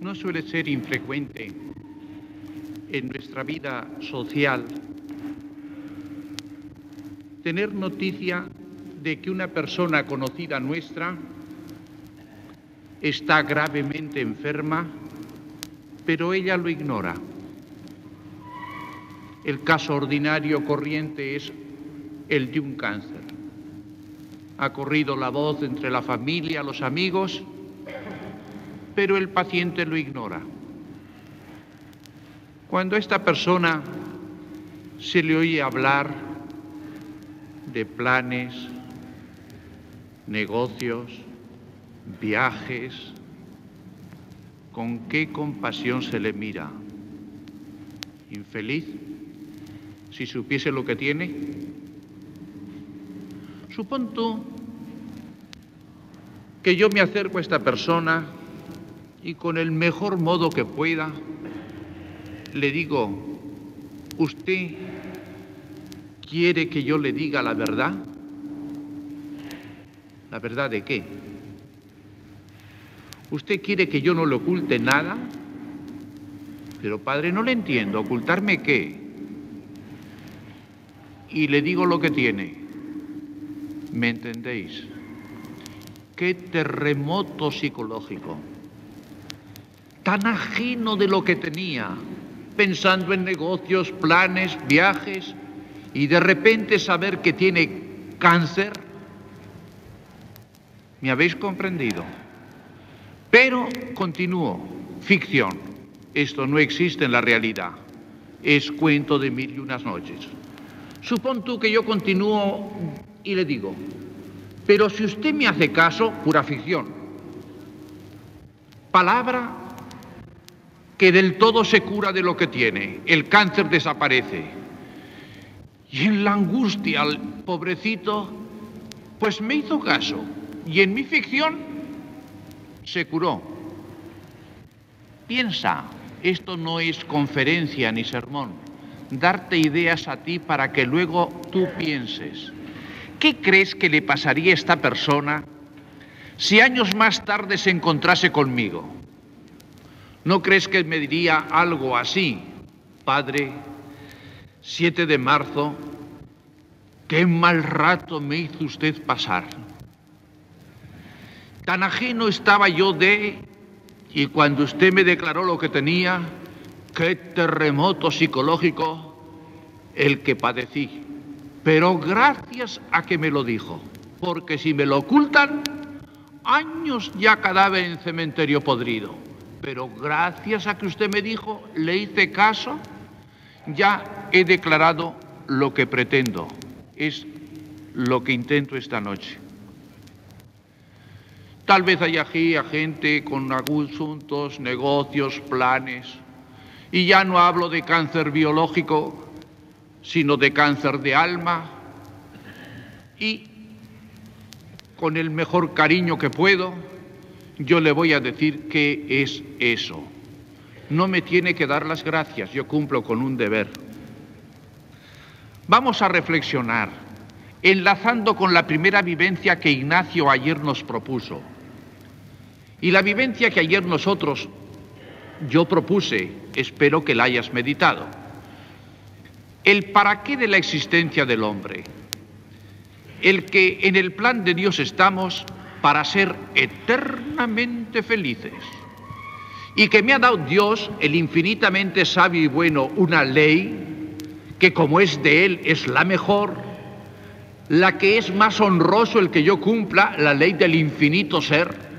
No suele ser infrecuente en nuestra vida social tener noticia de que una persona conocida nuestra está gravemente enferma, pero ella lo ignora. El caso ordinario corriente es el de un cáncer. Ha corrido la voz entre la familia, los amigos, pero el paciente lo ignora. Cuando a esta persona se le oye hablar de planes, negocios, viajes, con qué compasión se le mira. Infeliz, si supiese lo que tiene. Supón tú que yo me acerco a esta persona y con el mejor modo que pueda le digo, ¿usted quiere que yo le diga la verdad? ¿La verdad de qué? ¿Usted quiere que yo no le oculte nada? Pero padre, no le entiendo. ¿Ocultarme qué? Y le digo lo que tiene. ¿Me entendéis? Qué terremoto psicológico. Tan ajeno de lo que tenía, pensando en negocios, planes, viajes, y de repente saber que tiene cáncer. ¿Me habéis comprendido? Pero continúo, ficción. Esto no existe en la realidad. Es cuento de mil y unas noches. Supón tú que yo continúo y le digo, pero si usted me hace caso, pura ficción. Palabra que del todo se cura de lo que tiene. El cáncer desaparece. Y en la angustia, el pobrecito, pues me hizo caso. Y en mi ficción se curó. Piensa, esto no es conferencia ni sermón, darte ideas a ti para que luego tú pienses. ¿Qué crees que le pasaría a esta persona si años más tarde se encontrase conmigo? ¿No crees que me diría algo así? Padre, 7 de marzo, qué mal rato me hizo usted pasar. Tan ajeno estaba yo de, y cuando usted me declaró lo que tenía, qué terremoto psicológico el que padecí. Pero gracias a que me lo dijo, porque si me lo ocultan, años ya cadáver en cementerio podrido. Pero gracias a que usted me dijo, le hice caso, ya he declarado lo que pretendo. Es lo que intento esta noche. Tal vez hay aquí a gente con asuntos, negocios, planes. Y ya no hablo de cáncer biológico, sino de cáncer de alma. Y con el mejor cariño que puedo, yo le voy a decir qué es eso. No me tiene que dar las gracias, yo cumplo con un deber. Vamos a reflexionar, enlazando con la primera vivencia que Ignacio ayer nos propuso. Y la vivencia que ayer nosotros, yo propuse, espero que la hayas meditado. El para qué de la existencia del hombre. El que en el plan de Dios estamos para ser eternamente felices. Y que me ha dado Dios, el infinitamente sabio y bueno, una ley que como es de Él es la mejor, la que es más honroso el que yo cumpla, la ley del infinito ser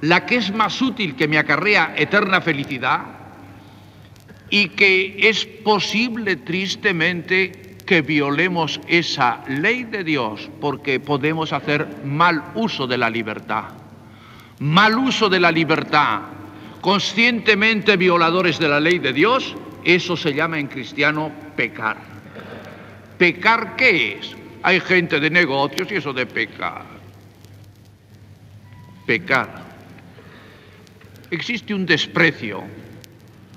la que es más útil que me acarrea eterna felicidad y que es posible tristemente que violemos esa ley de Dios porque podemos hacer mal uso de la libertad. Mal uso de la libertad, conscientemente violadores de la ley de Dios, eso se llama en cristiano pecar. ¿Pecar qué es? Hay gente de negocios y eso de pecar. Pecar existe un desprecio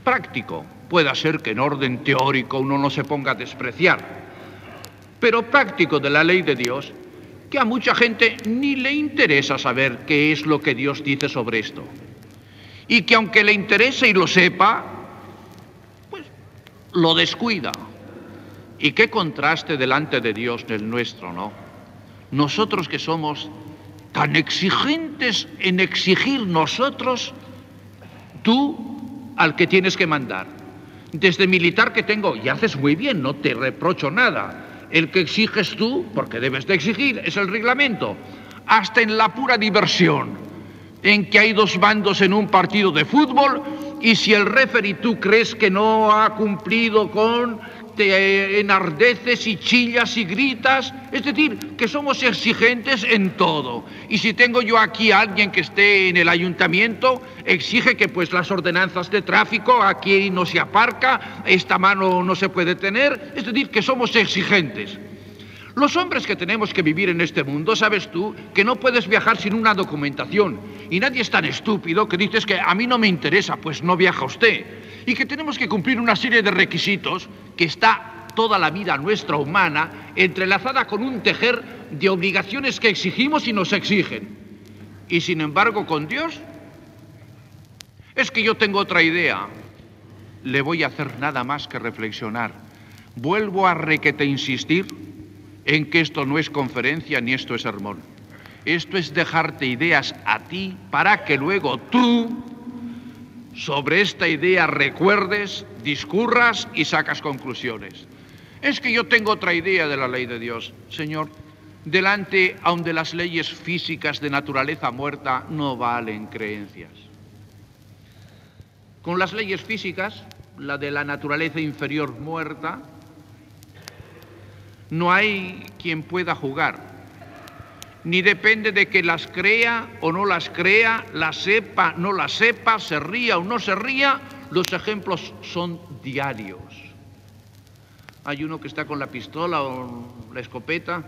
práctico. Puede ser que en orden teórico uno no se ponga a despreciar, pero práctico de la ley de Dios, que a mucha gente ni le interesa saber qué es lo que Dios dice sobre esto. y que aunque le interese y lo sepa, pues lo descuida. Y qué contraste delante de Dios del nuestro, ¿no? Nosotros que somos tan exigentes en exigir nosotros, tú al que tienes que mandar. Desde militar que tengo, y haces muy bien, no te reprocho nada. El que exiges tú, porque debes de exigir, es el reglamento. Hasta en la pura diversión, en que hay dos bandos en un partido de fútbol y si el referee tú crees que no ha cumplido con te enardeces y chillas y gritas. Es decir, que somos exigentes en todo. Y si tengo yo aquí a alguien que esté en el ayuntamiento, exige que pues las ordenanzas de tráfico, aquí no se aparca, esta mano no se puede tener. Es decir, que somos exigentes. Los hombres que tenemos que vivir en este mundo, sabes tú, que no puedes viajar sin una documentación. Y nadie es tan estúpido que dices que a mí no me interesa, pues no viaja usted y que tenemos que cumplir una serie de requisitos que está toda la vida nuestra humana entrelazada con un tejer de obligaciones que exigimos y nos exigen. Y sin embargo con Dios es que yo tengo otra idea. Le voy a hacer nada más que reflexionar. Vuelvo a requete insistir en que esto no es conferencia ni esto es sermón. Esto es dejarte ideas a ti para que luego tú sobre esta idea recuerdes, discurras y sacas conclusiones. Es que yo tengo otra idea de la ley de Dios. Señor, delante aun de las leyes físicas de naturaleza muerta no valen creencias. Con las leyes físicas, la de la naturaleza inferior muerta, no hay quien pueda jugar ni depende de que las crea o no las crea, las sepa, no las sepa, se ría o no se ría, los ejemplos son diarios. Hay uno que está con la pistola o la escopeta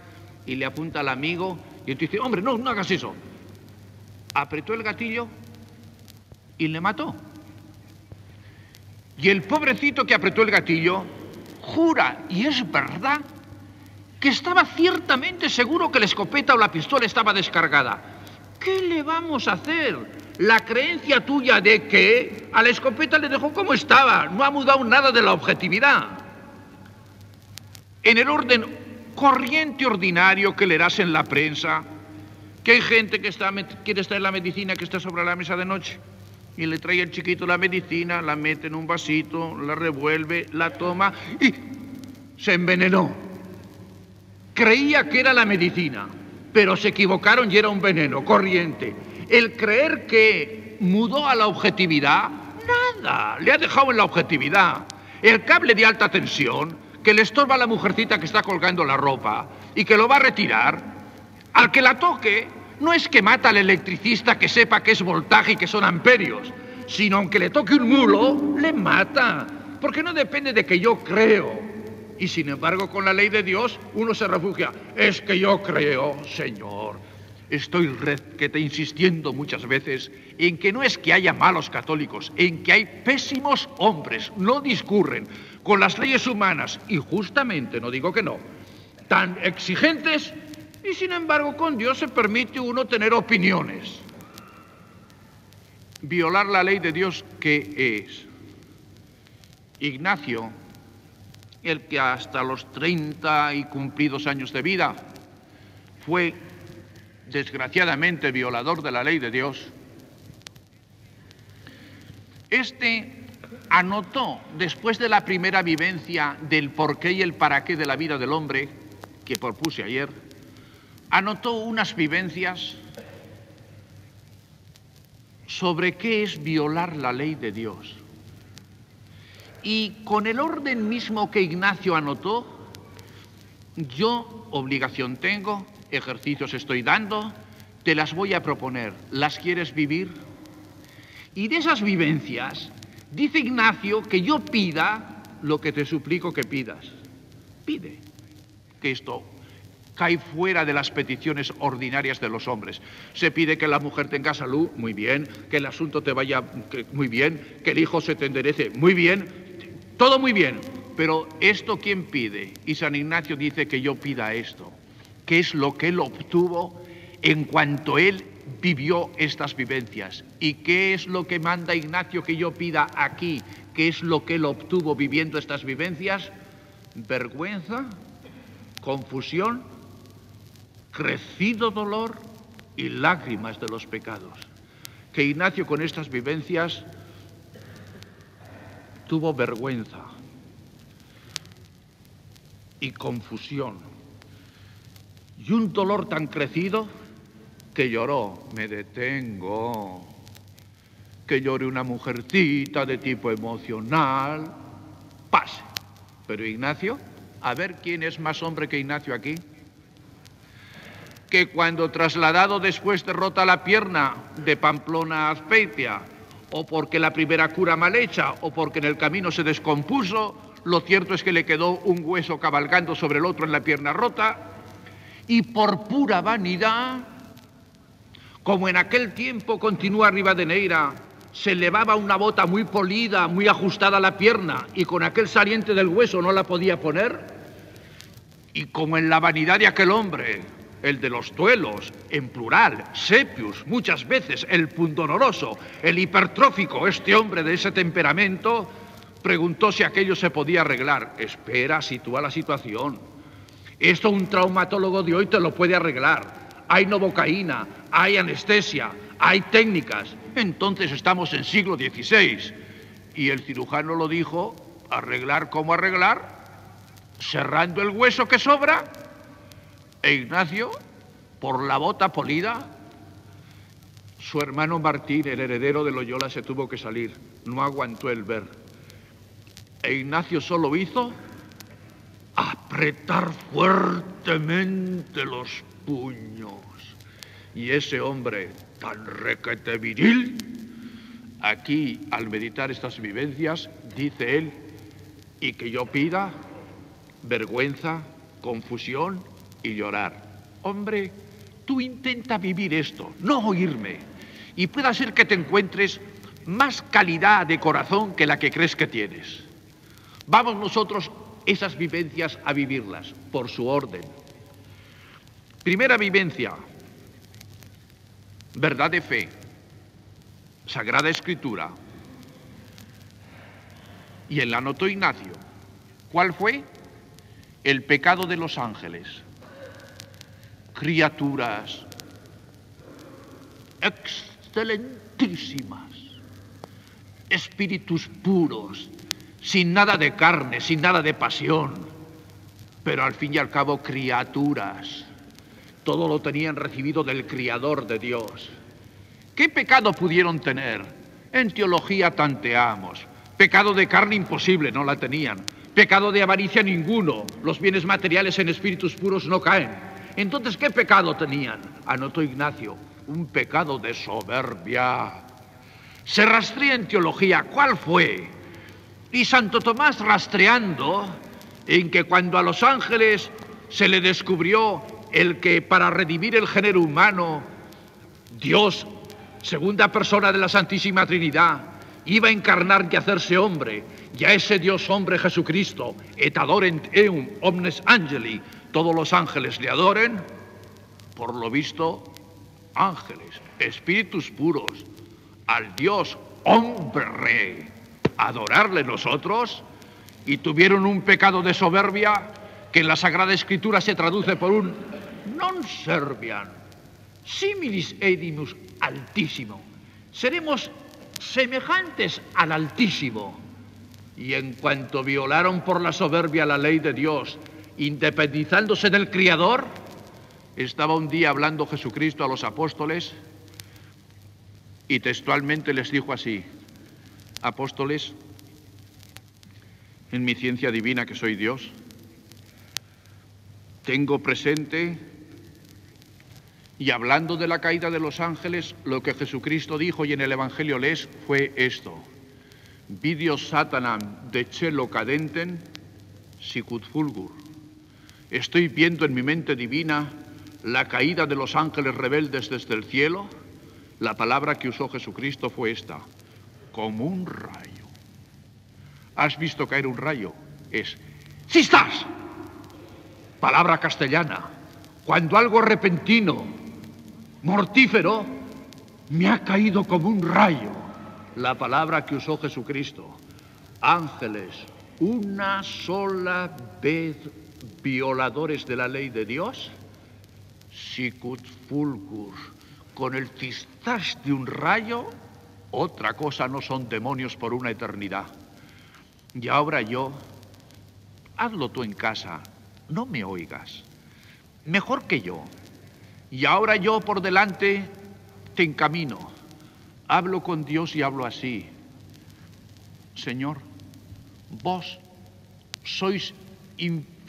y le apunta al amigo y entonces dice, hombre, no, no hagas eso. Apretó el gatillo y le mató. Y el pobrecito que apretó el gatillo jura, y es verdad, que estaba ciertamente seguro que la escopeta o la pistola estaba descargada. ¿Qué le vamos a hacer? La creencia tuya de que a la escopeta le dejó como estaba, no ha mudado nada de la objetividad. En el orden corriente ordinario que leerás en la prensa, que hay gente que está, quiere estar en la medicina que está sobre la mesa de noche y le trae al chiquito la medicina, la mete en un vasito, la revuelve, la toma y se envenenó creía que era la medicina, pero se equivocaron y era un veneno corriente. El creer que mudó a la objetividad, nada, le ha dejado en la objetividad. El cable de alta tensión que le estorba a la mujercita que está colgando la ropa y que lo va a retirar, al que la toque, no es que mata al electricista que sepa que es voltaje y que son amperios, sino aunque le toque un mulo, le mata, porque no depende de que yo creo, y sin embargo, con la ley de Dios uno se refugia. Es que yo creo, Señor. Estoy que te insistiendo muchas veces en que no es que haya malos católicos, en que hay pésimos hombres, no discurren con las leyes humanas y justamente, no digo que no, tan exigentes y sin embargo con Dios se permite uno tener opiniones. Violar la ley de Dios, ¿qué es? Ignacio el que hasta los 30 y cumplidos años de vida fue desgraciadamente violador de la ley de Dios, este anotó, después de la primera vivencia del porqué y el para qué de la vida del hombre, que propuse ayer, anotó unas vivencias sobre qué es violar la ley de Dios. Y con el orden mismo que Ignacio anotó, yo obligación tengo, ejercicios estoy dando, te las voy a proponer. ¿Las quieres vivir? Y de esas vivencias, dice Ignacio que yo pida lo que te suplico que pidas. Pide que esto cae fuera de las peticiones ordinarias de los hombres. Se pide que la mujer tenga salud, muy bien, que el asunto te vaya muy bien, que el hijo se te enderece, muy bien, todo muy bien, pero ¿esto quién pide? Y San Ignacio dice que yo pida esto, que es lo que él obtuvo en cuanto él vivió estas vivencias. ¿Y qué es lo que manda Ignacio que yo pida aquí? ¿Qué es lo que él obtuvo viviendo estas vivencias? Vergüenza, confusión, crecido dolor y lágrimas de los pecados. Que Ignacio con estas vivencias tuvo vergüenza y confusión y un dolor tan crecido que lloró. Me detengo. Que llore una mujercita de tipo emocional. Pase. Pero Ignacio, a ver quién es más hombre que Ignacio aquí. Que cuando trasladado después de rota la pierna de Pamplona a Azpeitia, o porque la primera cura mal hecha, o porque en el camino se descompuso, lo cierto es que le quedó un hueso cabalgando sobre el otro en la pierna rota, y por pura vanidad como en aquel tiempo, continúa Rivadeneira, se elevaba una bota muy polida, muy ajustada a la pierna, y con aquel saliente del hueso no la podía poner, y como en la vanidad de aquel hombre, el de los duelos, en plural, Sepius, muchas veces el pundonoroso, el hipertrófico, este hombre de ese temperamento, preguntó si aquello se podía arreglar. Espera, sitúa la situación. Esto un traumatólogo de hoy te lo puede arreglar hay novocaína, hay anestesia, hay técnicas. Entonces estamos en siglo XVI. Y el cirujano lo dijo, arreglar como arreglar, cerrando el hueso que sobra. E Ignacio, por la bota polida, su hermano Martín, el heredero de Loyola, se tuvo que salir. No aguantó el ver. E Ignacio solo hizo apretar fuertemente los puños. Y ese hombre tan requete viril, aquí al meditar estas vivencias, dice él, y que yo pida vergüenza, confusión y llorar. Hombre, tú intenta vivir esto, no oírme, y pueda ser que te encuentres más calidad de corazón que la que crees que tienes. Vamos nosotros esas vivencias a vivirlas por su orden. Primera vivencia, verdad de fe, Sagrada Escritura. Y en la anotó Ignacio. ¿Cuál fue? El pecado de los ángeles. Criaturas excelentísimas, espíritus puros, sin nada de carne, sin nada de pasión, pero al fin y al cabo criaturas todo lo tenían recibido del Criador de Dios. ¿Qué pecado pudieron tener? En teología tanteamos. Pecado de carne imposible, no la tenían. Pecado de avaricia ninguno. Los bienes materiales en espíritus puros no caen. Entonces, ¿qué pecado tenían? Anotó Ignacio, un pecado de soberbia. Se rastrea en teología, ¿cuál fue? Y Santo Tomás rastreando en que cuando a los ángeles se le descubrió el que para redimir el género humano, Dios, segunda persona de la Santísima Trinidad, iba a encarnar y hacerse hombre, y a ese Dios hombre Jesucristo, et adorent eum omnes angeli, todos los ángeles le adoren, por lo visto, ángeles, espíritus puros, al Dios hombre, adorarle nosotros, y tuvieron un pecado de soberbia que en la Sagrada Escritura se traduce por un non servian, similis edimus altísimo. Seremos semejantes al Altísimo. Y en cuanto violaron por la soberbia la ley de Dios, independizándose del Criador, estaba un día hablando Jesucristo a los apóstoles y textualmente les dijo así, apóstoles, en mi ciencia divina que soy Dios, tengo presente y hablando de la caída de los ángeles, lo que Jesucristo dijo y en el Evangelio lees fue esto. Vidio satanam de celo cadenten sicut fulgur. Estoy viendo en mi mente divina la caída de los ángeles rebeldes desde el cielo. La palabra que usó Jesucristo fue esta, como un rayo. ¿Has visto caer un rayo? Es, ¡Si estás! Palabra castellana. Cuando algo repentino, mortífero, me ha caído como un rayo la palabra que usó Jesucristo. Ángeles, una sola vez violadores de la ley de Dios, sicut fulgur, con el cistax de un rayo, otra cosa no son demonios por una eternidad. Y ahora yo, hazlo tú en casa, no me oigas, mejor que yo. Y ahora yo por delante te encamino, hablo con Dios y hablo así. Señor, vos sois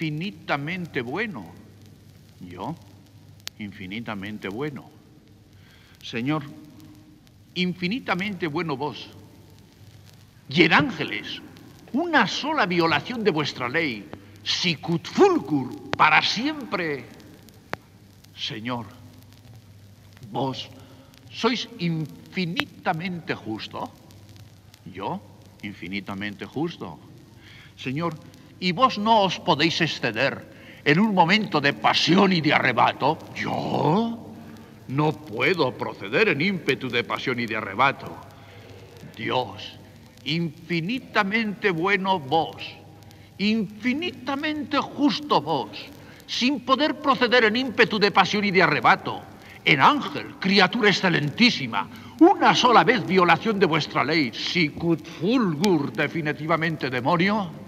infinitamente bueno. Yo, infinitamente bueno. Señor, infinitamente bueno vos. Y en ángeles, una sola violación de vuestra ley, sicut fulcur, para siempre. Señor, vos sois infinitamente justo. Yo, infinitamente justo. Señor, y vos no os podéis exceder en un momento de pasión y de arrebato. Yo no puedo proceder en ímpetu de pasión y de arrebato. Dios, infinitamente bueno vos, infinitamente justo vos, sin poder proceder en ímpetu de pasión y de arrebato, en ángel, criatura excelentísima, una sola vez violación de vuestra ley, sicut fulgur, definitivamente demonio,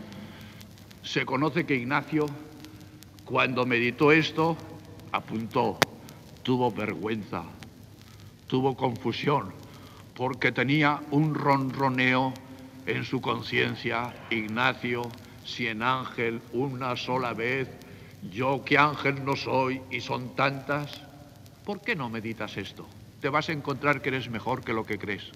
se conoce que Ignacio, cuando meditó esto, apuntó, tuvo vergüenza, tuvo confusión, porque tenía un ronroneo en su conciencia, Ignacio, si en ángel una sola vez, yo que ángel no soy y son tantas, ¿por qué no meditas esto? Te vas a encontrar que eres mejor que lo que crees.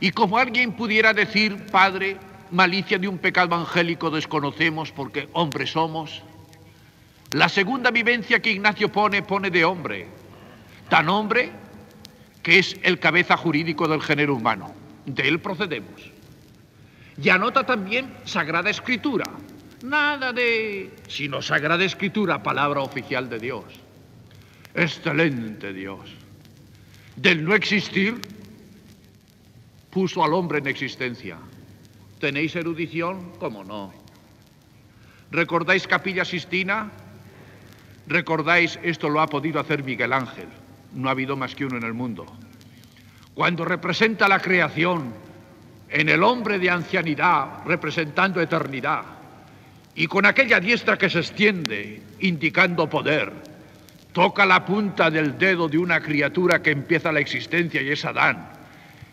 Y como alguien pudiera decir, Padre, malicia de un pecado angélico desconocemos porque hombres somos, la segunda vivencia que Ignacio pone, pone de hombre, tan hombre que es el cabeza jurídico del género humano. De él procedemos. Y anota también Sagrada Escritura. Nada de... sino Sagrada Escritura, palabra oficial de Dios. Excelente Dios. Del no existir, puso al hombre en existencia. ¿Tenéis erudición? ¿Cómo no? ¿Recordáis Capilla Sistina? Recordáis, esto lo ha podido hacer Miguel Ángel, no ha habido más que uno en el mundo. Cuando representa la creación en el hombre de ancianidad, representando eternidad, y con aquella diestra que se extiende, indicando poder, toca la punta del dedo de una criatura que empieza la existencia y es Adán.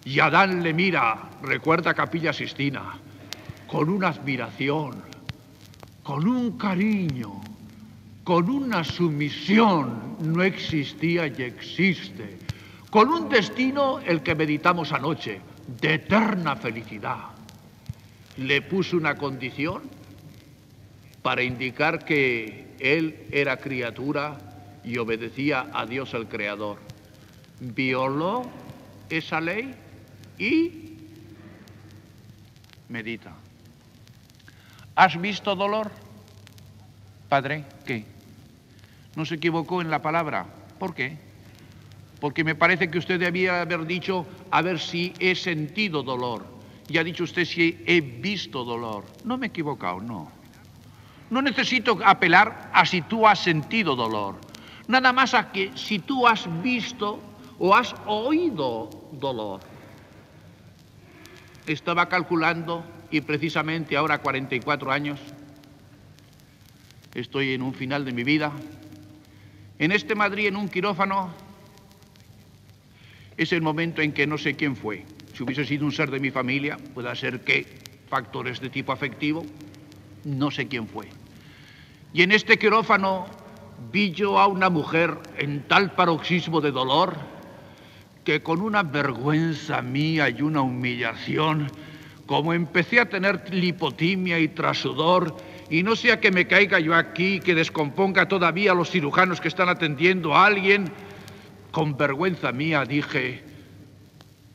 Y Adán le mira, recuerda Capilla Sistina, con una admiración, con un cariño, con una sumisión no existía y existe, con un destino el que meditamos anoche, de eterna felicidad. Le puso una condición para indicar que él era criatura y obedecía a Dios el Creador. Violó esa ley y medita. ¿Has visto dolor? Padre, ¿qué? no se equivocó en la palabra. ¿Por qué? Porque me parece que usted debía haber dicho, a ver si he sentido dolor. Y ha dicho usted si he visto dolor. No me he equivocado, no. No necesito apelar a si tú has sentido dolor. Nada más a que si tú has visto o has oído dolor. Estaba calculando y precisamente ahora 44 años, estoy en un final de mi vida, en este Madrid, en un quirófano, es el momento en que no sé quién fue. Si hubiese sido un ser de mi familia, puede ser que factores de tipo afectivo, no sé quién fue. Y en este quirófano vi yo a una mujer en tal paroxismo de dolor que con una vergüenza mía y una humillación, como empecé a tener lipotimia y trasudor, y no sea que me caiga yo aquí, que descomponga todavía a los cirujanos que están atendiendo a alguien. Con vergüenza mía dije,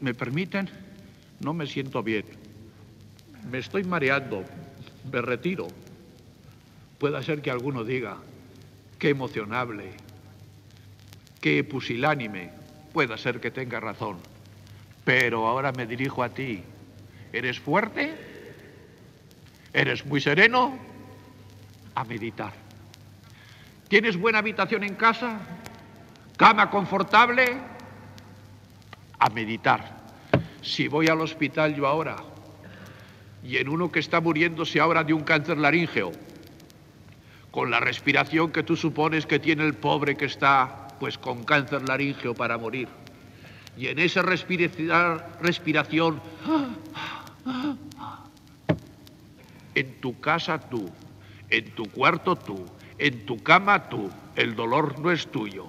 ¿me permiten? No me siento bien. Me estoy mareando, me retiro. Puede ser que alguno diga, qué emocionable. Qué pusilánime. Pueda ser que tenga razón. Pero ahora me dirijo a ti. ¿Eres fuerte? ¿Eres muy sereno? A meditar. ¿Tienes buena habitación en casa? ¿Cama confortable? A meditar. Si voy al hospital yo ahora y en uno que está muriéndose ahora de un cáncer laríngeo, con la respiración que tú supones que tiene el pobre que está pues con cáncer laríngeo para morir, y en esa respiración, en tu casa tú, en tu cuarto tú, en tu cama tú, el dolor no es tuyo.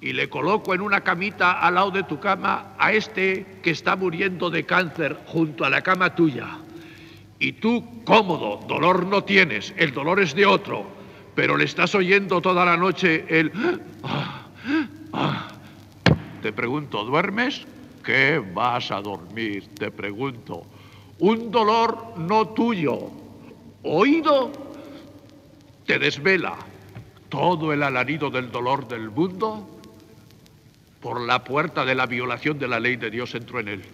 Y le coloco en una camita al lado de tu cama a este que está muriendo de cáncer junto a la cama tuya. Y tú cómodo, dolor no tienes, el dolor es de otro, pero le estás oyendo toda la noche el... Ah, ah". Te pregunto, ¿duermes? ¿Qué vas a dormir? Te pregunto. Un dolor no tuyo, oído te desvela todo el alarido del dolor del mundo, por la puerta de la violación de la ley de Dios entró en él.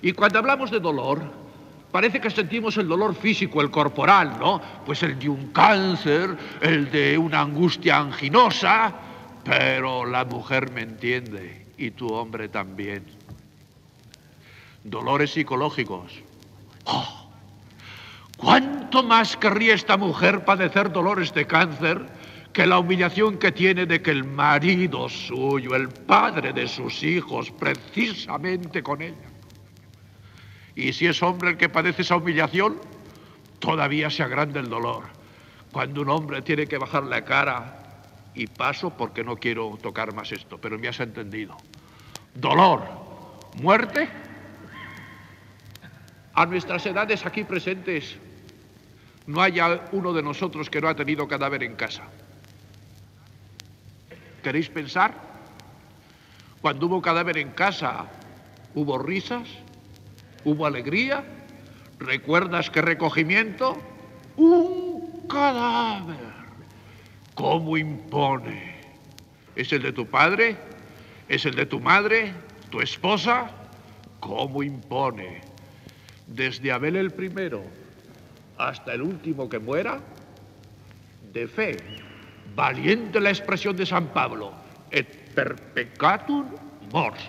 Y cuando hablamos de dolor, parece que sentimos el dolor físico, el corporal, ¿no? Pues el de un cáncer, el de una angustia anginosa, pero la mujer me entiende y tu hombre también. Dolores psicológicos. ¡Oh! ¿Cuánto más querría esta mujer padecer dolores de cáncer que la humillación que tiene de que el marido suyo, el padre de sus hijos, precisamente con ella? Y si es hombre el que padece esa humillación, todavía se agranda el dolor. Cuando un hombre tiene que bajar la cara, y paso porque no quiero tocar más esto, pero me has entendido. Dolor, muerte. A nuestras edades aquí presentes, no haya uno de nosotros que no ha tenido cadáver en casa. ¿Queréis pensar? Cuando hubo cadáver en casa, ¿hubo risas? ¿Hubo alegría? ¿Recuerdas qué recogimiento? Un cadáver. ¿Cómo impone? ¿Es el de tu padre? ¿Es el de tu madre? ¿Tu esposa? ¿Cómo impone? Desde Abel el primero hasta el último que muera, de fe, valiente la expresión de San Pablo, et perpecatum mors,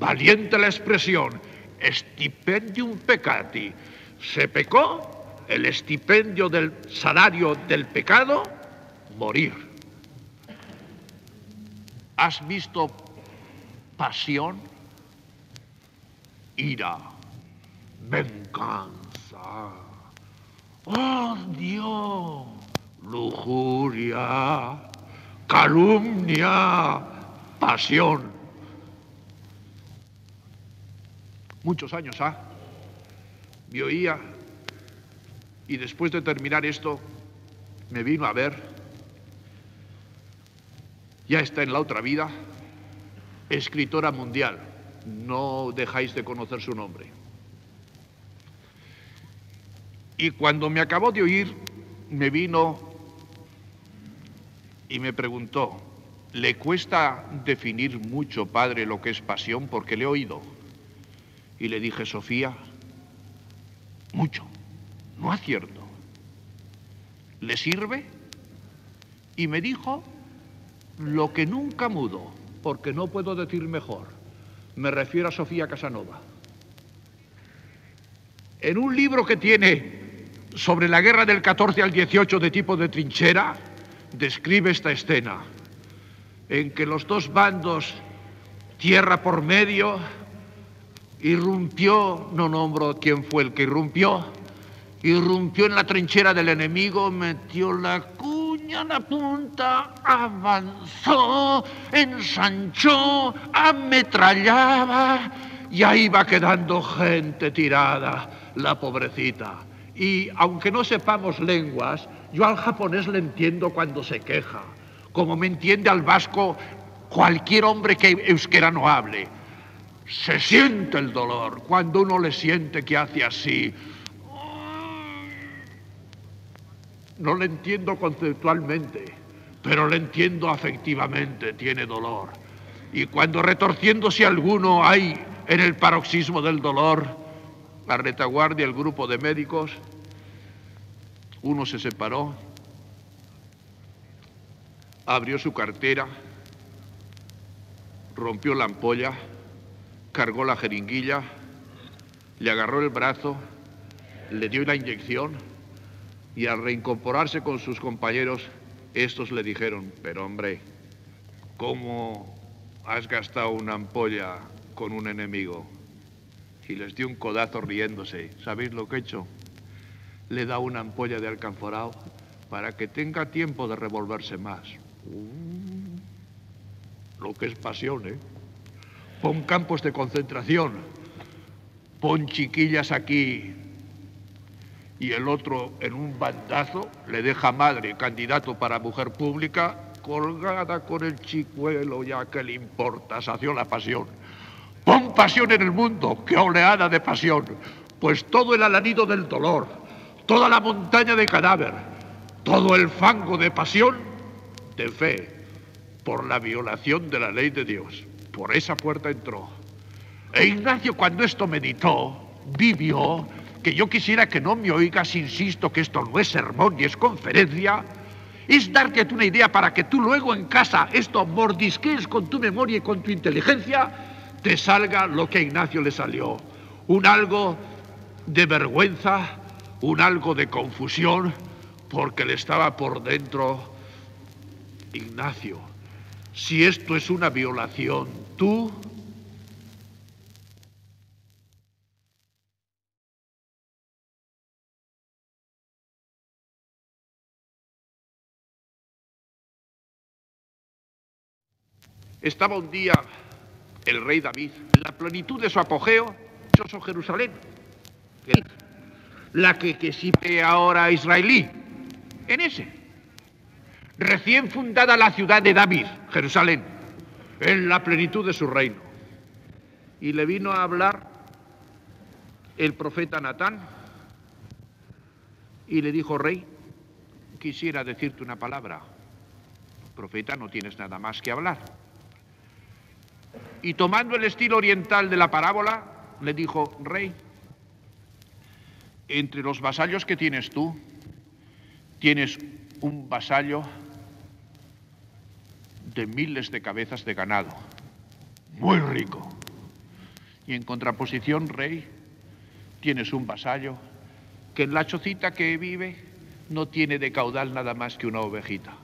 valiente la expresión, stipendium peccati, se pecó, el estipendio del salario del pecado, morir. ¿Has visto pasión? Ira, venganza odio, lujuria, calumnia, pasión. Muchos años, ¿ah? Me oía y después de terminar esto me vino a ver. Ya está en la otra vida, escritora mundial. No dejáis de conocer su nombre. Y cuando me acabó de oír, me vino y me preguntó, ¿le cuesta definir mucho, padre, lo que es pasión? Porque le he oído. Y le dije, Sofía, mucho, no acierto. ¿Le sirve? Y me dijo lo que nunca mudo, porque no puedo decir mejor. Me refiero a Sofía Casanova. En un libro que tiene sobre la guerra del 14 al 18 de tipo de trinchera, describe esta escena, en que los dos bandos, tierra por medio, irrumpió, no nombro quién fue el que irrumpió, irrumpió en la trinchera del enemigo, metió la en la punta, avanzó, ensanchó, ametrallaba, y ahí va quedando gente tirada, la pobrecita. Y aunque no sepamos lenguas, yo al japonés le entiendo cuando se queja, como me entiende al vasco cualquier hombre que euskera no hable. Se siente el dolor cuando uno le siente que hace así. No le entiendo conceptualmente, pero le entiendo afectivamente, tiene dolor. Y cuando retorciéndose alguno hay en el paroxismo del dolor, la retaguardia, el grupo de médicos, uno se separó, abrió su cartera, rompió la ampolla, cargó la jeringuilla, le agarró el brazo, le dio una inyección y al reincorporarse con sus compañeros, estos le dijeron, pero hombre, ¿cómo has gastado una ampolla con un enemigo? Y les dio un codazo riéndose. ¿Sabéis lo que he hecho? Le da una ampolla de alcanforado para que tenga tiempo de revolverse más. Uh, lo que es pasión, ¿eh? Pon campos de concentración, pon chiquillas aquí y el otro en un bandazo le deja madre, candidato para mujer pública, colgada con el chicuelo, ya que le importa, sació la pasión. Pon pasión en el mundo, qué oleada de pasión, pues todo el alarido del dolor, toda la montaña de cadáver, todo el fango de pasión, de fe, por la violación de la ley de Dios. Por esa puerta entró. E Ignacio cuando esto meditó, vivió, que yo quisiera que no me oigas, insisto que esto no es sermón ni es conferencia, es darte una idea para que tú luego en casa esto mordisquees con tu memoria y con tu inteligencia, te salga lo que a Ignacio le salió. Un algo de vergüenza, un algo de confusión, porque le estaba por dentro Ignacio si esto es una violación, tú... Estaba un día el rey David, en la plenitud de su apogeo, dichoso Jerusalén, la que, que sí ve ahora israelí, en ese recién fundada la ciudad de David, Jerusalén, en la plenitud de su reino. Y le vino a hablar el profeta Natán y le dijo, rey, quisiera decirte una palabra. Profeta, no tienes nada más que hablar. Y tomando el estilo oriental de la parábola, le dijo, rey, entre los vasallos que tienes tú, tienes un vasallo de miles de cabezas de ganado, muy rico. Y en contraposición, rey, tienes un vasallo que en la chocita que vive no tiene de caudal nada más que una ovejita.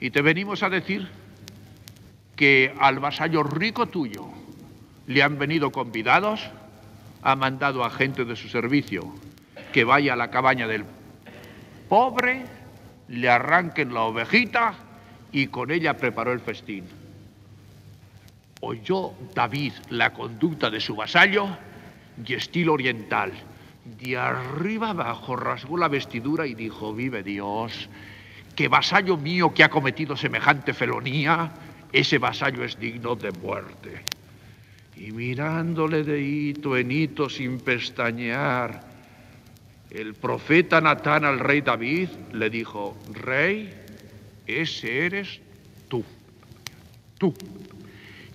Y te venimos a decir que al vasallo rico tuyo le han venido convidados, ha mandado a gente de su servicio que vaya a la cabaña del pobre, le arranquen la ovejita y con ella preparó el festín. Oyó David la conducta de su vasallo y estilo oriental. De arriba abajo rasgó la vestidura y dijo, vive Dios, que vasallo mío que ha cometido semejante felonía, ese vasallo es digno de muerte. Y mirándole de hito en hito sin pestañear, el profeta Natán al rey David le dijo, rey, ese eres tú. Tú.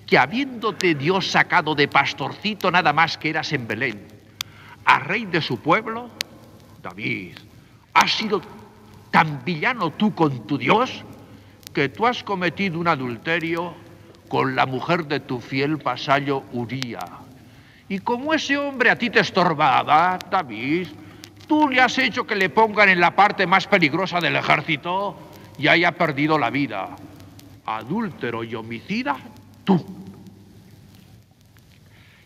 Que habiéndote Dios sacado de pastorcito nada más que eras en Belén, a rey de su pueblo, David, has sido tan villano tú con tu Dios que tú has cometido un adulterio con la mujer de tu fiel vasallo Uría. Y como ese hombre a ti te estorbaba, David, tú le has hecho que le pongan en la parte más peligrosa del ejército y haya perdido la vida. Adúltero y homicida, tú.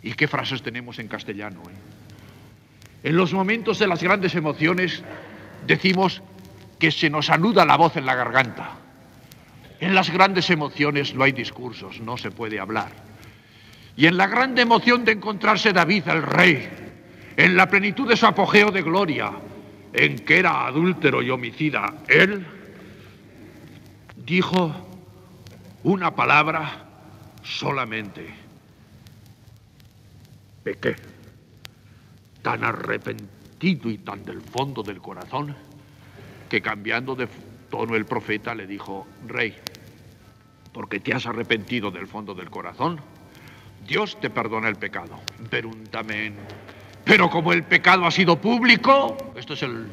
¿Y qué frases tenemos en castellano? Eh? En los momentos de las grandes emociones decimos que se nos anuda la voz en la garganta. En las grandes emociones no hay discursos, no se puede hablar. Y en la grande emoción de encontrarse David el rey, en la plenitud de su apogeo de gloria, en que era adúltero y homicida, él dijo una palabra solamente. Pequé, tan arrepentido y tan del fondo del corazón, que cambiando de tono el profeta le dijo, Rey, porque te has arrepentido del fondo del corazón, Dios te perdona el pecado. Peruntamen. Pero como el pecado ha sido público, esto es el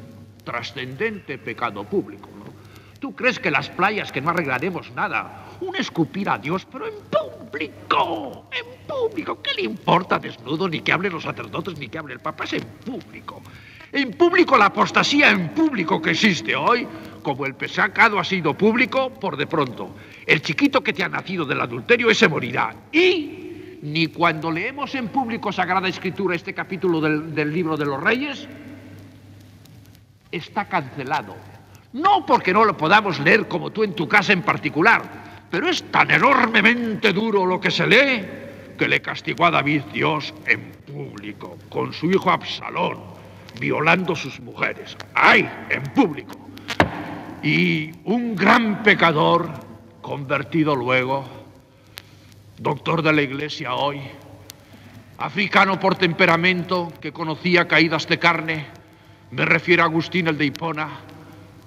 trascendente pecado público, ¿no? ¿Tú crees que las playas que no arreglaremos nada, un escupir a Dios, pero en público, en público, ¿qué le importa desnudo, ni que hablen los sacerdotes, ni que hable el Papa? Es en público. En público la apostasía en público que existe hoy, como el pesacado ha sido público, por de pronto. El chiquito que te ha nacido del adulterio, ese morirá. Y ni cuando leemos en público Sagrada Escritura este capítulo del, del libro de los reyes, está cancelado. No porque no lo podamos leer como tú en tu casa en particular, pero es tan enormemente duro lo que se lee que le castigó a David Dios en público, con su hijo Absalón, violando sus mujeres. ¡Ay! En público. Y un gran pecador, convertido luego, doctor de la iglesia hoy, africano por temperamento, que conocía caídas de carne, me refiero a Agustín el de Hipona,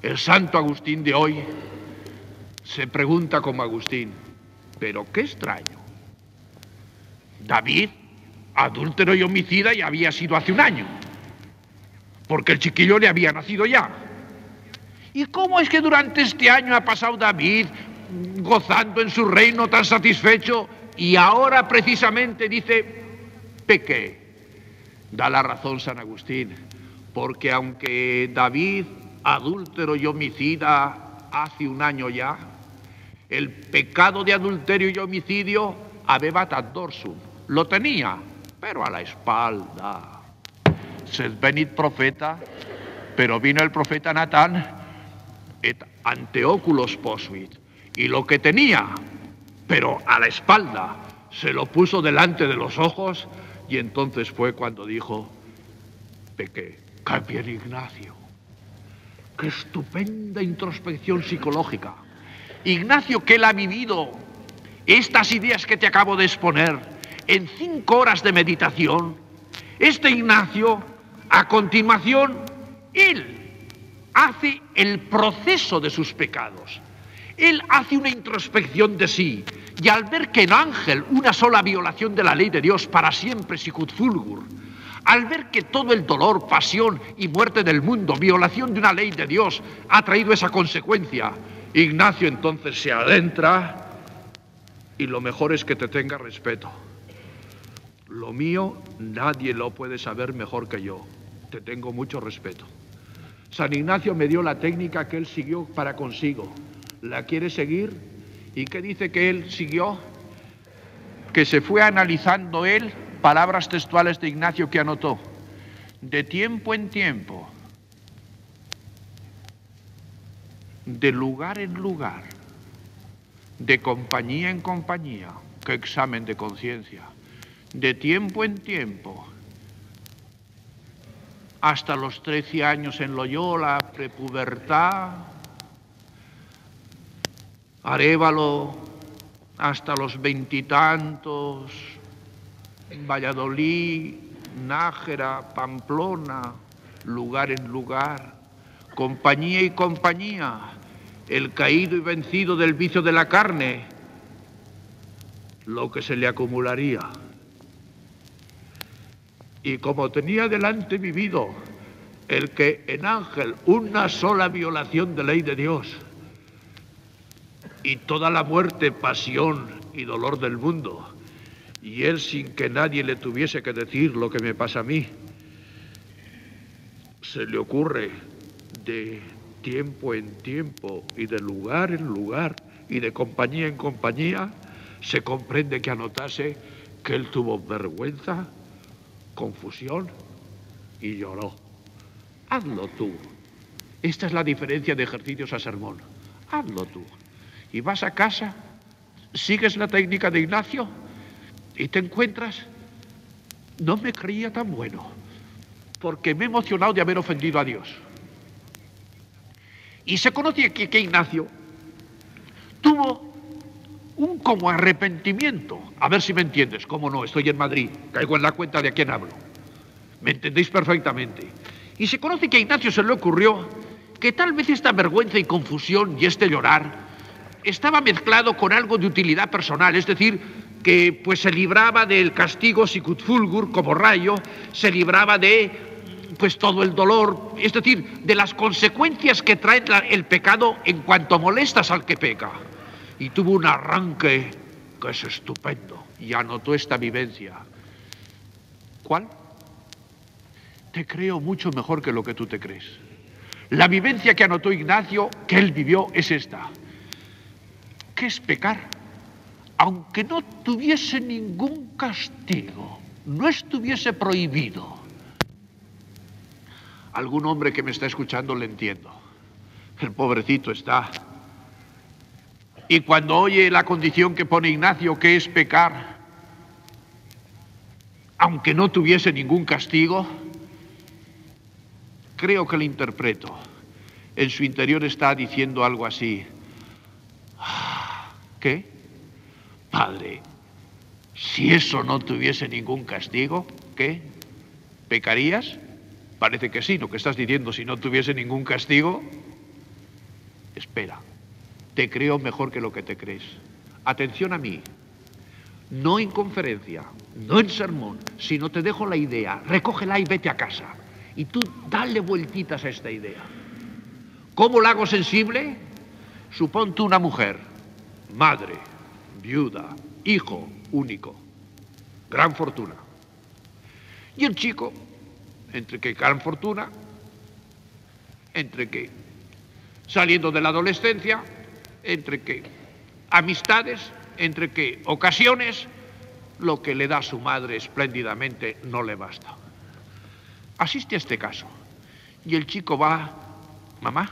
el santo Agustín de hoy, se pregunta como Agustín, pero qué extraño. David, adúltero y homicida, ya había sido hace un año, porque el chiquillo le había nacido ya. ¿Y cómo es que durante este año ha pasado David gozando en su reino tan satisfecho y ahora precisamente dice, pequé? Da la razón San Agustín, porque aunque David, adúltero y homicida, hace un año ya, el pecado de adulterio y homicidio avebat ad dorsum, lo tenía, pero a la espalda. Sed venid profeta, pero vino el profeta Natán et anteóculos posuit. Y lo que tenía, pero a la espalda, se lo puso delante de los ojos y entonces fue cuando dijo, pequé, bien Ignacio. Qué estupenda introspección psicológica. Ignacio, que él ha vivido estas ideas que te acabo de exponer en cinco horas de meditación, este Ignacio, a continuación, él hace el proceso de sus pecados. Él hace una introspección de sí y al ver que en Ángel una sola violación de la ley de Dios para siempre sicut fulgur, al ver que todo el dolor, pasión y muerte del mundo, violación de una ley de Dios, ha traído esa consecuencia, Ignacio entonces se adentra y lo mejor es que te tenga respeto. Lo mío nadie lo puede saber mejor que yo. Te tengo mucho respeto. San Ignacio me dio la técnica que él siguió para consigo. ¿La quiere seguir? ¿Y qué dice que él siguió? Que se fue analizando él palabras textuales de Ignacio que anotó. De tiempo en tiempo, de lugar en lugar, de compañía en compañía, qué examen de conciencia, de tiempo en tiempo, hasta los 13 años en Loyola, prepubertad, Arévalo hasta los veintitantos, Valladolid, Nájera, Pamplona, lugar en lugar, compañía y compañía, el caído y vencido del vicio de la carne, lo que se le acumularía. Y como tenía delante vivido el que en Ángel una sola violación de ley de Dios y toda la muerte, pasión y dolor del mundo, y él sin que nadie le tuviese que decir lo que me pasa a mí, se le ocurre de tiempo en tiempo y de lugar en lugar y de compañía en compañía, se comprende que anotase que él tuvo vergüenza confusión y lloró. Hazlo tú. Esta es la diferencia de ejercicios a sermón. Hazlo tú. Y vas a casa, sigues la técnica de Ignacio y te encuentras, no me creía tan bueno, porque me he emocionado de haber ofendido a Dios. Y se conoce que, que Ignacio tuvo un como arrepentimiento. A ver si me entiendes, cómo no, estoy en Madrid, caigo en la cuenta de a quién hablo. Me entendéis perfectamente. Y se conoce que a Ignacio se le ocurrió que tal vez esta vergüenza y confusión y este llorar estaba mezclado con algo de utilidad personal, es decir, que pues se libraba del castigo sicutfulgur como rayo, se libraba de pues todo el dolor, es decir, de las consecuencias que trae el pecado en cuanto molestas al que peca. Y tuvo un arranque que es estupendo y anotó esta vivencia. ¿Cuál? Te creo mucho mejor que lo que tú te crees. La vivencia que anotó Ignacio, que él vivió, es esta. ¿Qué es pecar? Aunque no tuviese ningún castigo, no estuviese prohibido. Algún hombre que me está escuchando le entiendo. El pobrecito está. Y cuando oye la condición que pone Ignacio, que es pecar, aunque no tuviese ningún castigo, creo que lo interpreto. En su interior está diciendo algo así. ¿Qué? Padre, si eso no tuviese ningún castigo, ¿qué? ¿Pecarías? Parece que sí, lo que estás diciendo, si no tuviese ningún castigo. Espera, te creo mejor que lo que te crees. Atención a mí, no en conferencia, no en sermón, sino te dejo la idea, recógela y vete a casa. Y tú dale vueltitas a esta idea. ¿Cómo la hago sensible? Suponte una mujer, madre, viuda, hijo único, gran fortuna. Y el chico, entre que gran fortuna, entre que saliendo de la adolescencia, entre que amistades, entre que ocasiones, lo que le da su madre espléndidamente no le basta. Asiste a este caso. Y el chico va, mamá,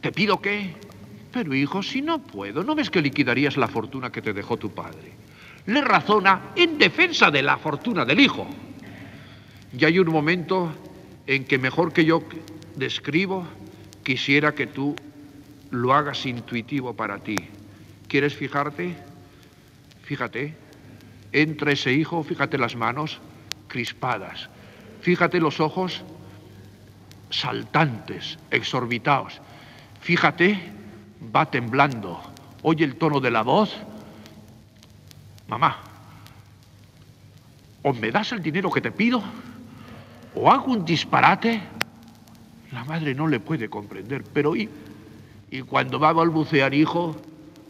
¿te pido qué? Pero hijo, si no puedo, ¿no ves que liquidarías la fortuna que te dejó tu padre? Le razona en defensa de la fortuna del hijo. Y hay un momento en que mejor que yo describo, quisiera que tú lo hagas intuitivo para ti. ¿Quieres fijarte? Fíjate, entre ese hijo, fíjate las manos crispadas, Fíjate los ojos saltantes, exorbitados. Fíjate, va temblando. Oye el tono de la voz. Mamá, o me das el dinero que te pido, o hago un disparate. La madre no le puede comprender, pero y, y cuando va a balbucear hijo,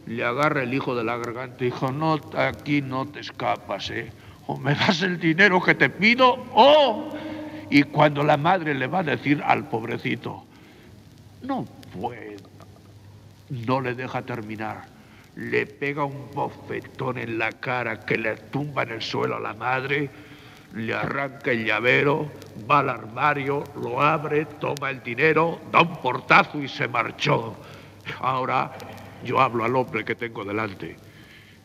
le agarra el hijo de la garganta, hijo, no, aquí no te escapas, ¿eh? o me das el dinero que te pido, o... Y cuando la madre le va a decir al pobrecito, no puedo, no le deja terminar, le pega un bofetón en la cara que le tumba en el suelo a la madre, le arranca el llavero, va al armario, lo abre, toma el dinero, da un portazo y se marchó. Ahora yo hablo al hombre que tengo delante.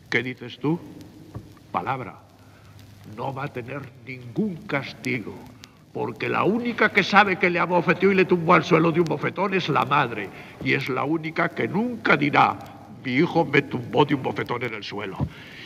¿Qué dices tú? Palabra no va a tener ningún castigo, porque la única que sabe que le abofeteó y le tumbó al suelo de un bofetón es la madre, y es la única que nunca dirá, mi hijo me tumbó de un bofetón en el suelo.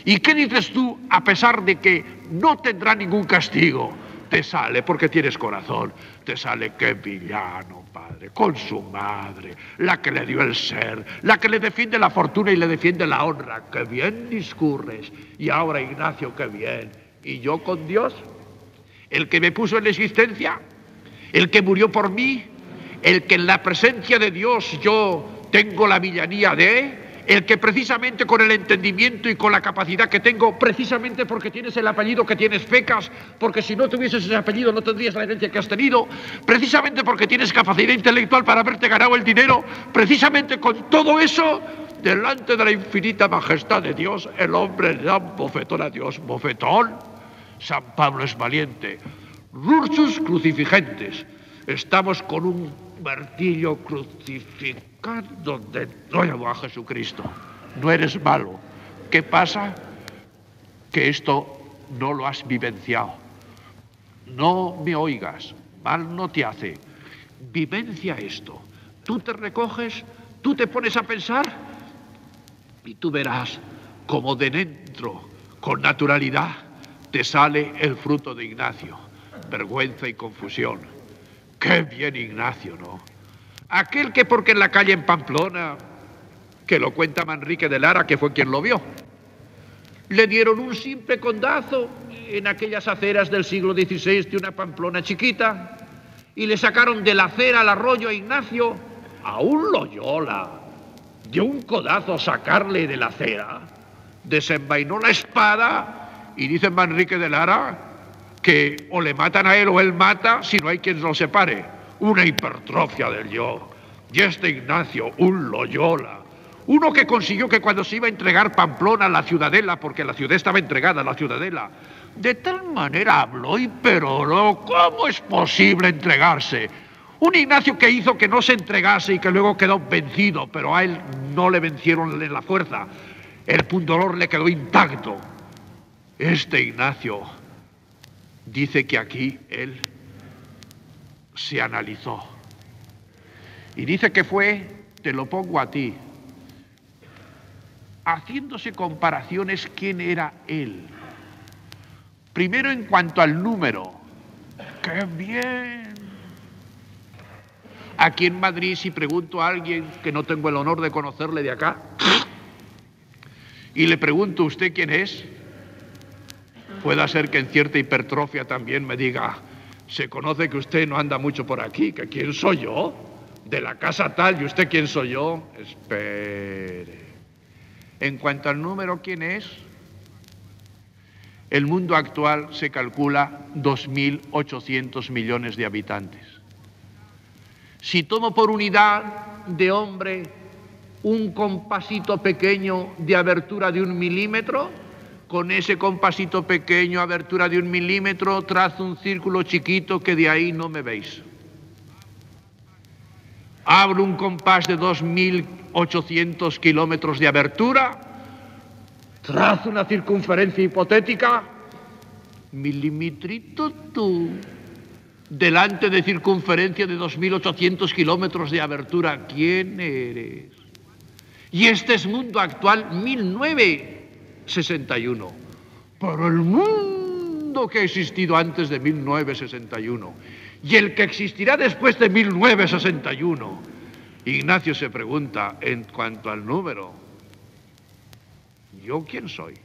¿Y qué dices tú a pesar de que no tendrá ningún castigo? Te sale porque tienes corazón, te sale que villano, padre, con su madre, la que le dio el ser, la que le defiende la fortuna y le defiende la honra. ¡Qué bien discurres! Y ahora, Ignacio, qué bien y yo con Dios, el que me puso en existencia, el que murió por mí, el que en la presencia de Dios yo tengo la villanía de, el que precisamente con el entendimiento y con la capacidad que tengo, precisamente porque tienes el apellido que tienes pecas, porque si no tuvieses ese apellido no tendrías la herencia que has tenido, precisamente porque tienes capacidad intelectual para haberte ganado el dinero, precisamente con todo eso, delante de la infinita majestad de Dios, el hombre le da bofetón a Dios, bofetón San Pablo es valiente. Rursus crucifigentes. Estamos con un martillo crucificando de nuevo a Jesucristo. No eres malo. ¿Qué pasa? Que esto no lo has vivenciado. No me oigas. Mal no te hace. Vivencia esto. Tú te recoges, tú te pones a pensar y tú verás como de dentro, con naturalidad, te sale el fruto de Ignacio, vergüenza y confusión. Qué bien Ignacio, ¿no? Aquel que porque en la calle en Pamplona, que lo cuenta Manrique de Lara, que fue quien lo vio, le dieron un simple condazo en aquellas aceras del siglo XVI de una Pamplona chiquita y le sacaron de la acera al arroyo a Ignacio a un Loyola. De un codazo sacarle de la acera, desenvainó la espada y dice Manrique de Lara que o le matan a él o él mata si no hay quien lo separe. Una hipertrofia del yo. Y este Ignacio, un Loyola. Uno que consiguió que cuando se iba a entregar Pamplona a la ciudadela, porque la ciudad estaba entregada a la ciudadela, de tal manera habló y peroró. ¿Cómo es posible entregarse? Un Ignacio que hizo que no se entregase y que luego quedó vencido, pero a él no le vencieron en la fuerza. El pundolor le quedó intacto. Este Ignacio dice que aquí él se analizó. Y dice que fue, te lo pongo a ti, haciéndose comparaciones quién era él. Primero en cuanto al número. ¡Qué bien! Aquí en Madrid, si pregunto a alguien que no tengo el honor de conocerle de acá, y le pregunto, ¿usted quién es? Puede ser que en cierta hipertrofia también me diga, se conoce que usted no anda mucho por aquí, que quién soy yo, de la casa tal, y usted quién soy yo. Espere. En cuanto al número, ¿quién es? El mundo actual se calcula 2.800 millones de habitantes. Si tomo por unidad de hombre un compasito pequeño de abertura de un milímetro, con ese compasito pequeño, abertura de un milímetro, trazo un círculo chiquito que de ahí no me veis. Abro un compás de 2.800 kilómetros de abertura, trazo una circunferencia hipotética, milimitrito tú, delante de circunferencia de 2.800 kilómetros de abertura, ¿quién eres? Y este es mundo actual 1961. Pero el mundo que ha existido antes de 1961 y el que existirá después de 1961, Ignacio se pregunta en cuanto al número, ¿Yo quién soy?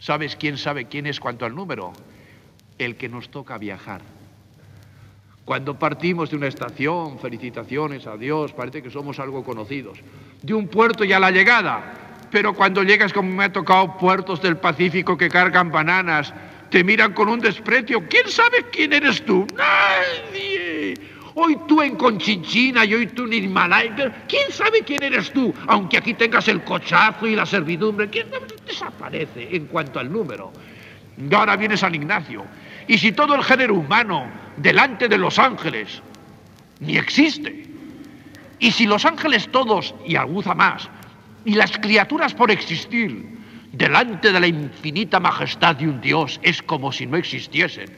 ¿Sabes quién sabe quién es cuanto al número? El que nos toca viajar. Cuando partimos de una estación, felicitaciones a Dios, parece que somos algo conocidos. De un puerto y a la llegada. Pero cuando llegas, como me ha tocado, puertos del Pacífico que cargan bananas, te miran con un desprecio. ¿Quién sabe quién eres tú? Nadie. Hoy tú en Conchinchina y hoy tú en Himalaya. ¿Quién sabe quién eres tú? Aunque aquí tengas el cochazo y la servidumbre. ¿Quién desaparece en cuanto al número? Y ahora viene San Ignacio. Y si todo el género humano delante de los ángeles ni existe, y si los ángeles todos y aguza más, y las criaturas por existir delante de la infinita majestad de un Dios es como si no existiesen,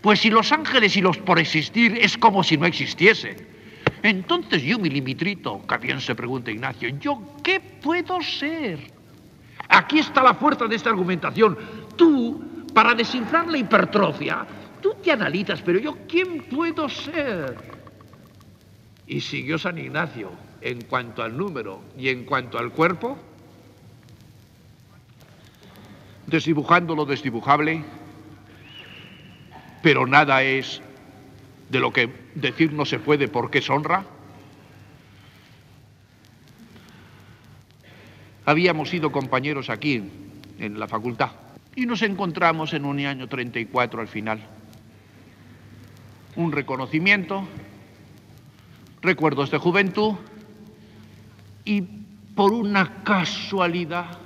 pues si los ángeles y los por existir es como si no existiesen. Entonces yo, mi limitrito, que bien se pregunta Ignacio, ¿yo qué puedo ser? Aquí está la fuerza de esta argumentación. Tú, para desinflar la hipertrofia, tú te analizas, pero yo, ¿quién puedo ser? Y siguió San Ignacio en cuanto al número y en cuanto al cuerpo, desdibujando lo desdibujable, pero nada es de lo que decir no se puede porque es honra. Habíamos sido compañeros aquí en la facultad y nos encontramos en un año 34 al final. Un reconocimiento, recuerdos de juventud y por una casualidad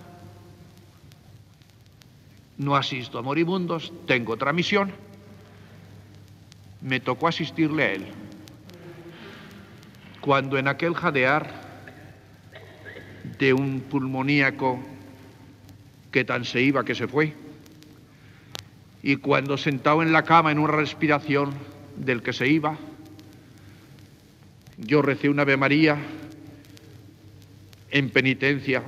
no asisto a moribundos, tengo otra misión me tocó asistirle a él. Cuando en aquel jadear de un pulmoníaco que tan se iba que se fue, y cuando sentado en la cama en una respiración del que se iba, yo recé una Ave María en penitencia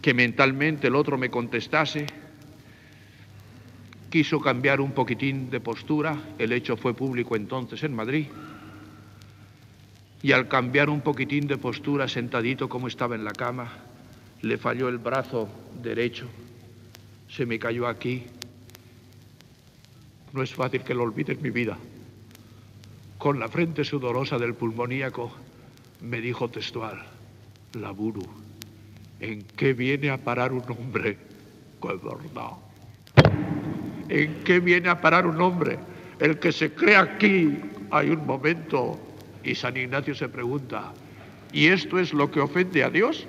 que mentalmente el otro me contestase quiso cambiar un poquitín de postura, el hecho fue público entonces en Madrid, y al cambiar un poquitín de postura sentadito como estaba en la cama, le falló el brazo derecho, se me cayó aquí. No es fácil que lo olvides mi vida. Con la frente sudorosa del pulmoníaco, me dijo textual, Laburu, ¿en qué viene a parar un hombre? ¡Qué verdad! ¿En qué viene a parar un hombre? El que se cree aquí, hay un momento y San Ignacio se pregunta, ¿y esto es lo que ofende a Dios?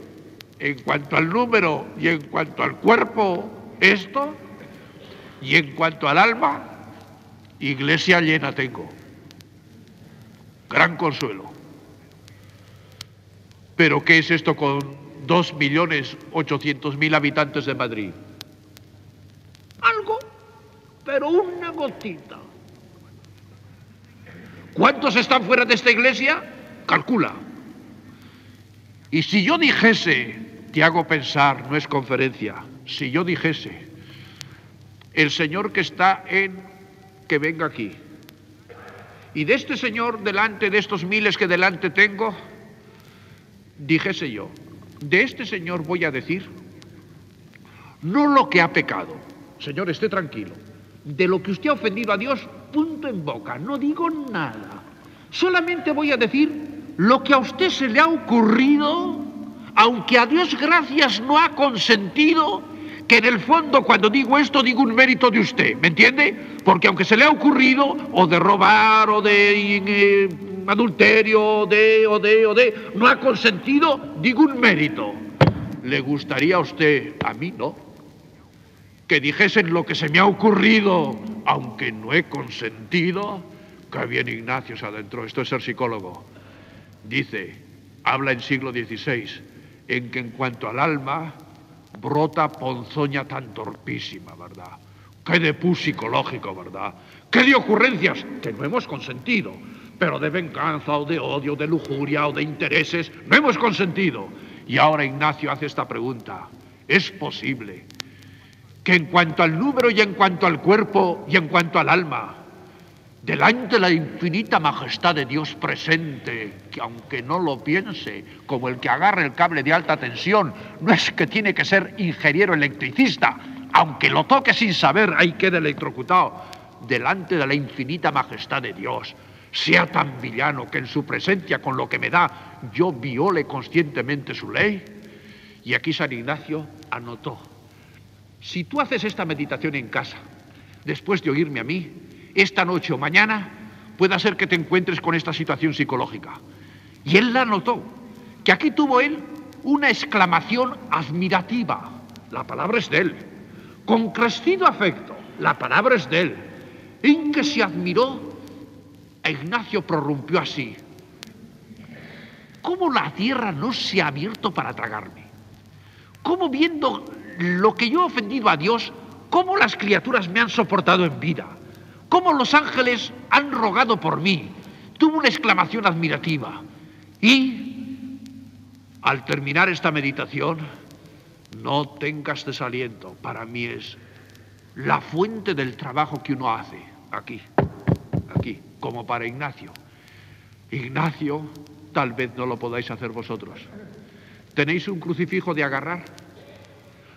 En cuanto al número y en cuanto al cuerpo, esto, y en cuanto al alma, iglesia llena tengo. Gran consuelo. Pero ¿qué es esto con dos millones ochocientos mil habitantes de Madrid? Algo, pero una gotita. ¿Cuántos están fuera de esta iglesia? Calcula. Y si yo dijese, te hago pensar, no es conferencia, si yo dijese, el Señor que está en, que venga aquí, y de este Señor delante, de estos miles que delante tengo, dijese yo, de este Señor voy a decir, no lo que ha pecado, Señor, esté tranquilo, de lo que usted ha ofendido a Dios, punto en boca, no digo nada. Solamente voy a decir lo que a usted se le ha ocurrido, aunque a Dios gracias no ha consentido, que en el fondo cuando digo esto digo un mérito de usted, ¿me entiende? Porque aunque se le ha ocurrido o de robar o de eh, adulterio de, o de, o de, no ha consentido, un mérito. ¿Le gustaría a usted, a mí no, que dijesen lo que se me ha ocurrido, aunque no he consentido, que bien Ignacio se adentró, esto es ser psicólogo. Dice, habla en siglo XVI, en que en cuanto al alma, brota ponzoña tan torpísima, ¿verdad? Qué de psicológico, ¿verdad? Qué de ocurrencias que no hemos consentido, pero de venganza o de odio, de lujuria o de intereses, no hemos consentido. Y ahora Ignacio hace esta pregunta, ¿es posible que en cuanto al número y en cuanto al cuerpo y en cuanto al alma, delante de la infinita majestad de Dios presente, que aunque no lo piense, como el que agarra el cable de alta tensión, no es que tiene que ser ingeniero electricista, aunque lo toque sin saber, ahí queda electrocutado, delante de la infinita majestad de Dios, sea tan villano que en su presencia, con lo que me da, yo viole conscientemente su ley. Y aquí San Ignacio anotó si tú haces esta meditación en casa, después de oírme a mí, esta noche o mañana, puede ser que te encuentres con esta situación psicológica. Y él la notó, que aquí tuvo él una exclamación admirativa. La palabra es de él. Con crecido afecto, la palabra es de él. En que se admiró, Ignacio prorrumpió así. ¿Cómo la tierra no se ha abierto para tragarme? ¿Cómo viendo lo que yo he ofendido a Dios, cómo las criaturas me han soportado en vida, cómo los ángeles han rogado por mí. Tuvo una exclamación admirativa. Y al terminar esta meditación, no tengas desaliento. Para mí es la fuente del trabajo que uno hace aquí, aquí, como para Ignacio. Ignacio, tal vez no lo podáis hacer vosotros. ¿Tenéis un crucifijo de agarrar?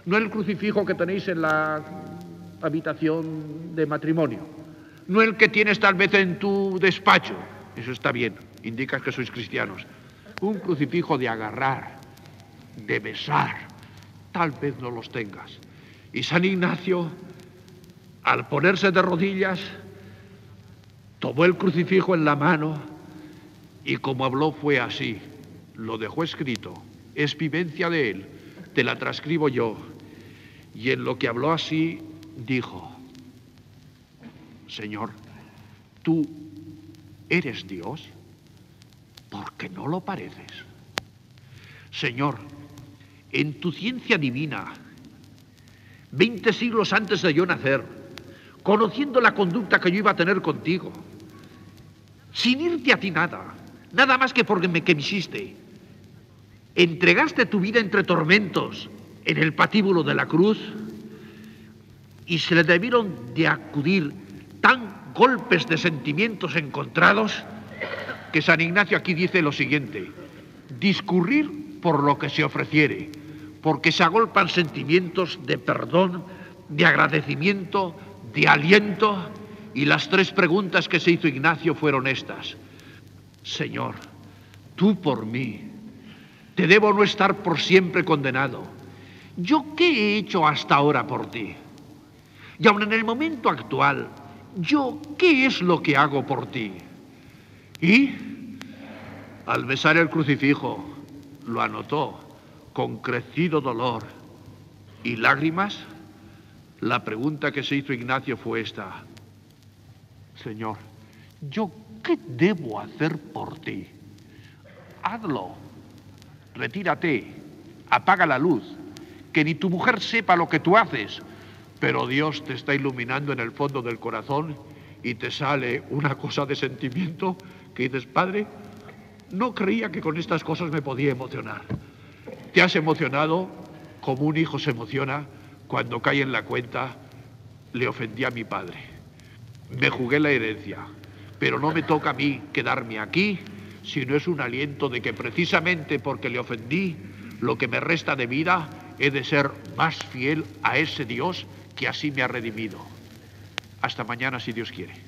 no el crucifijo que tenéis en la habitación de matrimonio, no el que tienes tal vez en tu despacho, eso está bien, indicas que sois cristianos, un crucifijo de agarrar, de besar, tal vez no los tengas. Y San Ignacio, al ponerse de rodillas, tomó el crucifijo en la mano y como habló fue así, lo dejó escrito, es vivencia de él, te la transcribo yo. Y en lo que habló así, dijo, Señor, tú eres Dios porque no lo pareces. Señor, en tu ciencia divina, veinte siglos antes de yo nacer, conociendo la conducta que yo iba a tener contigo, sin irte a ti nada, nada más que porque me que me hiciste, entregaste tu vida entre tormentos en el patíbulo de la cruz y se le debieron de acudir tan golpes de sentimientos encontrados que San Ignacio aquí dice lo siguiente, discurrir por lo que se ofreciere, porque se agolpan sentimientos de perdón, de agradecimiento, de aliento, y las tres preguntas que se hizo Ignacio fueron estas. Señor, tú por mí, te debo no estar por siempre condenado. ¿Yo qué he hecho hasta ahora por ti? Y aun en el momento actual, ¿yo qué es lo que hago por ti? Y al besar el crucifijo, lo anotó con crecido dolor y lágrimas. La pregunta que se hizo Ignacio fue esta. Señor, ¿yo qué debo hacer por ti? Hazlo. Retírate. Apaga la luz. Que ni tu mujer sepa lo que tú haces. Pero Dios te está iluminando en el fondo del corazón y te sale una cosa de sentimiento que dices, Padre, no creía que con estas cosas me podía emocionar. Te has emocionado como un hijo se emociona cuando cae en la cuenta, le ofendí a mi padre. Me jugué la herencia, pero no me toca a mí quedarme aquí, sino es un aliento de que precisamente porque le ofendí, lo que me resta de vida he de ser más fiel a ese Dios que así me ha redimido. Hasta mañana si Dios quiere.